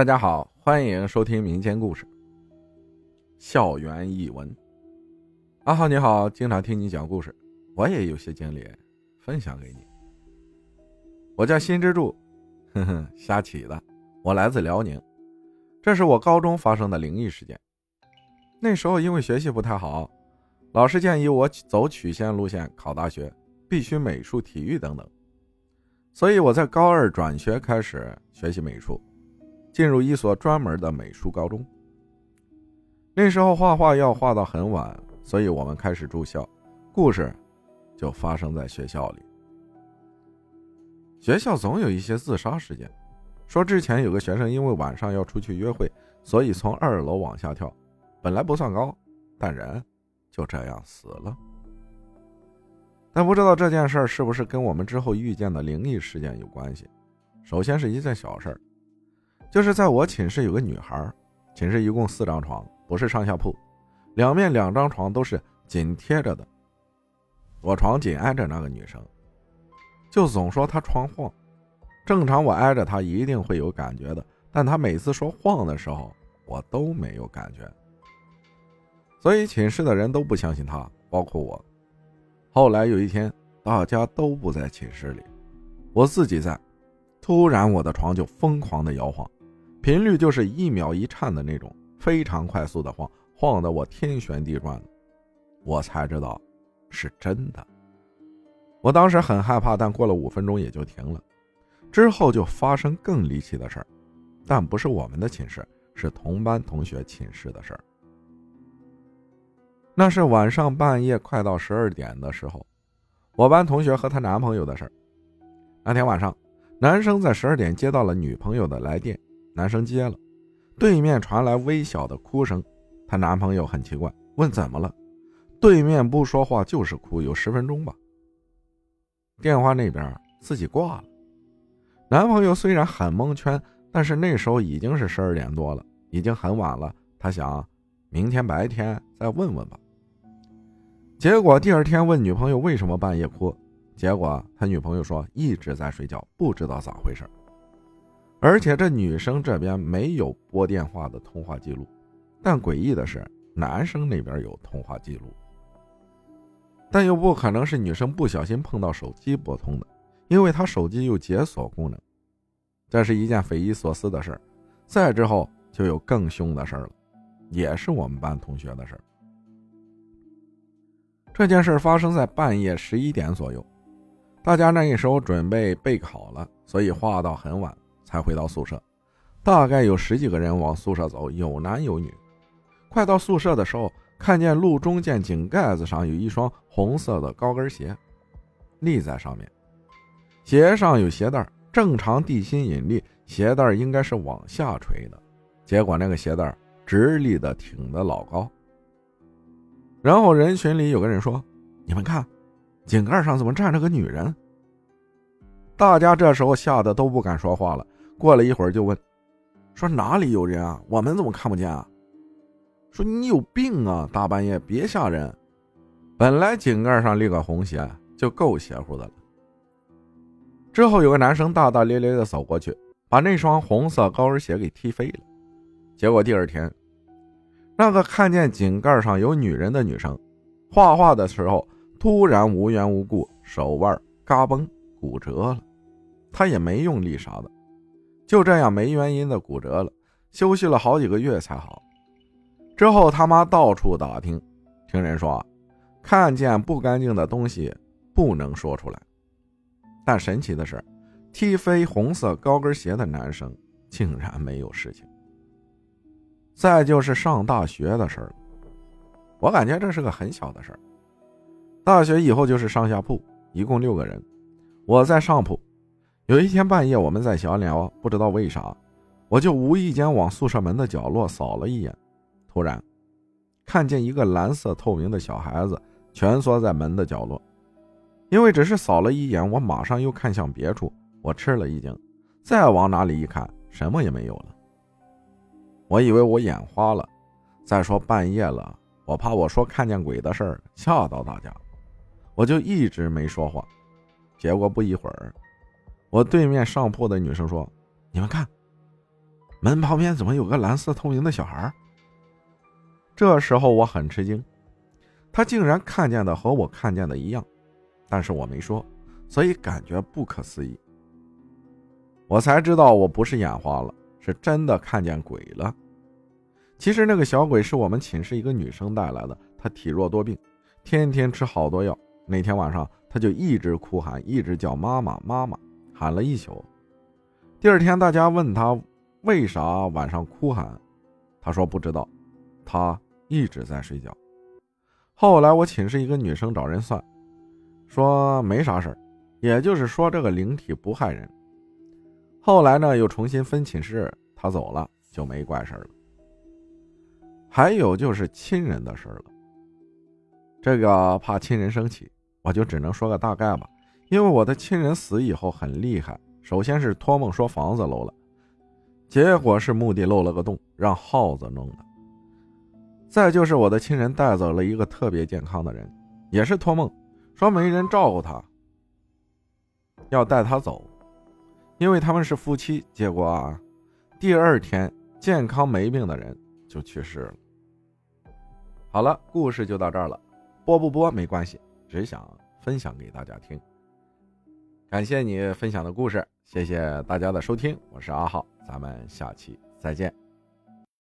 大家好，欢迎收听民间故事。校园异闻，阿浩你好，经常听你讲故事，我也有些经历分享给你。我叫新之助，哼哼，瞎起的。我来自辽宁，这是我高中发生的灵异事件。那时候因为学习不太好，老师建议我走曲线路线考大学，必须美术、体育等等。所以我在高二转学开始学习美术，进入一所专门的美术高中。那时候画画要画到很晚，所以我们开始住校。故事就发生在学校里。学校总有一些自杀事件，说之前有个学生因为晚上要出去约会，所以从二楼往下跳，本来不算高，但人就这样死了。但不知道这件事是不是跟我们之后遇见的灵异事件有关系。首先是一件小事儿，就是在我寝室有个女孩，寝室一共四张床，不是上下铺，两面两张床都是紧贴着的。我床紧挨着那个女生，就总说她床晃。正常我挨着她一定会有感觉的，但她每次说晃的时候，我都没有感觉。所以寝室的人都不相信她，包括我。后来有一天，大家都不在寝室里，我自己在。突然，我的床就疯狂的摇晃，频率就是一秒一颤的那种，非常快速的晃，晃得我天旋地转的。我才知道，是真的。我当时很害怕，但过了五分钟也就停了。之后就发生更离奇的事儿，但不是我们的寝室，是同班同学寝室的事儿。那是晚上半夜快到十二点的时候，我班同学和她男朋友的事儿。那天晚上，男生在十二点接到了女朋友的来电，男生接了，对面传来微小的哭声。她男朋友很奇怪，问怎么了，对面不说话就是哭，有十分钟吧。电话那边自己挂了。男朋友虽然很蒙圈，但是那时候已经是十二点多了，已经很晚了。他想，明天白天再问问吧。结果第二天问女朋友为什么半夜哭，结果他女朋友说一直在睡觉，不知道咋回事。而且这女生这边没有拨电话的通话记录，但诡异的是男生那边有通话记录，但又不可能是女生不小心碰到手机拨通的，因为她手机有解锁功能。这是一件匪夷所思的事儿。再之后就有更凶的事儿了，也是我们班同学的事儿。这件事发生在半夜十一点左右，大家那时候准备备考了，所以画到很晚才回到宿舍。大概有十几个人往宿舍走，有男有女。快到宿舍的时候，看见路中间井盖子上有一双红色的高跟鞋，立在上面，鞋上有鞋带。正常地心引力，鞋带应该是往下垂的，结果那个鞋带直立的挺得老高。然后人群里有个人说：“你们看，井盖上怎么站着个女人？”大家这时候吓得都不敢说话了。过了一会儿就问：“说哪里有人啊？我们怎么看不见啊？”说：“你有病啊！大半夜别吓人。本来井盖上立个红鞋就够邪乎的了。”之后有个男生大大咧咧的走过去，把那双红色高跟鞋给踢飞了。结果第二天。那个看见井盖上有女人的女生，画画的时候突然无缘无故手腕嘎嘣骨折了，她也没用力啥的，就这样没原因的骨折了，休息了好几个月才好。之后他妈到处打听，听人说，看见不干净的东西不能说出来，但神奇的是，踢飞红色高跟鞋的男生竟然没有事情。再就是上大学的事儿了，我感觉这是个很小的事儿。大学以后就是上下铺，一共六个人，我在上铺。有一天半夜，我们在小聊，不知道为啥，我就无意间往宿舍门的角落扫了一眼，突然看见一个蓝色透明的小孩子蜷缩在门的角落。因为只是扫了一眼，我马上又看向别处，我吃了一惊，再往哪里一看，什么也没有了。我以为我眼花了，再说半夜了，我怕我说看见鬼的事儿吓到大家，我就一直没说话。结果不一会儿，我对面上铺的女生说：“你们看，门旁边怎么有个蓝色透明的小孩？这时候我很吃惊，他竟然看见的和我看见的一样，但是我没说，所以感觉不可思议。我才知道我不是眼花了，是真的看见鬼了。其实那个小鬼是我们寝室一个女生带来的，她体弱多病，天天吃好多药。那天晚上，她就一直哭喊，一直叫妈妈妈妈，喊了一宿。第二天，大家问他为啥晚上哭喊，他说不知道，他一直在睡觉。后来我寝室一个女生找人算，说没啥事儿，也就是说这个灵体不害人。后来呢，又重新分寝室，她走了就没怪事儿了。还有就是亲人的事了，这个怕亲人生气，我就只能说个大概吧。因为我的亲人死以后很厉害，首先是托梦说房子漏了，结果是墓地漏了个洞，让耗子弄的。再就是我的亲人带走了一个特别健康的人，也是托梦说没人照顾他，要带他走，因为他们是夫妻。结果啊，第二天健康没病的人。就去世了。好了，故事就到这儿了，播不播没关系，只想分享给大家听。感谢你分享的故事，谢谢大家的收听，我是阿浩，咱们下期再见。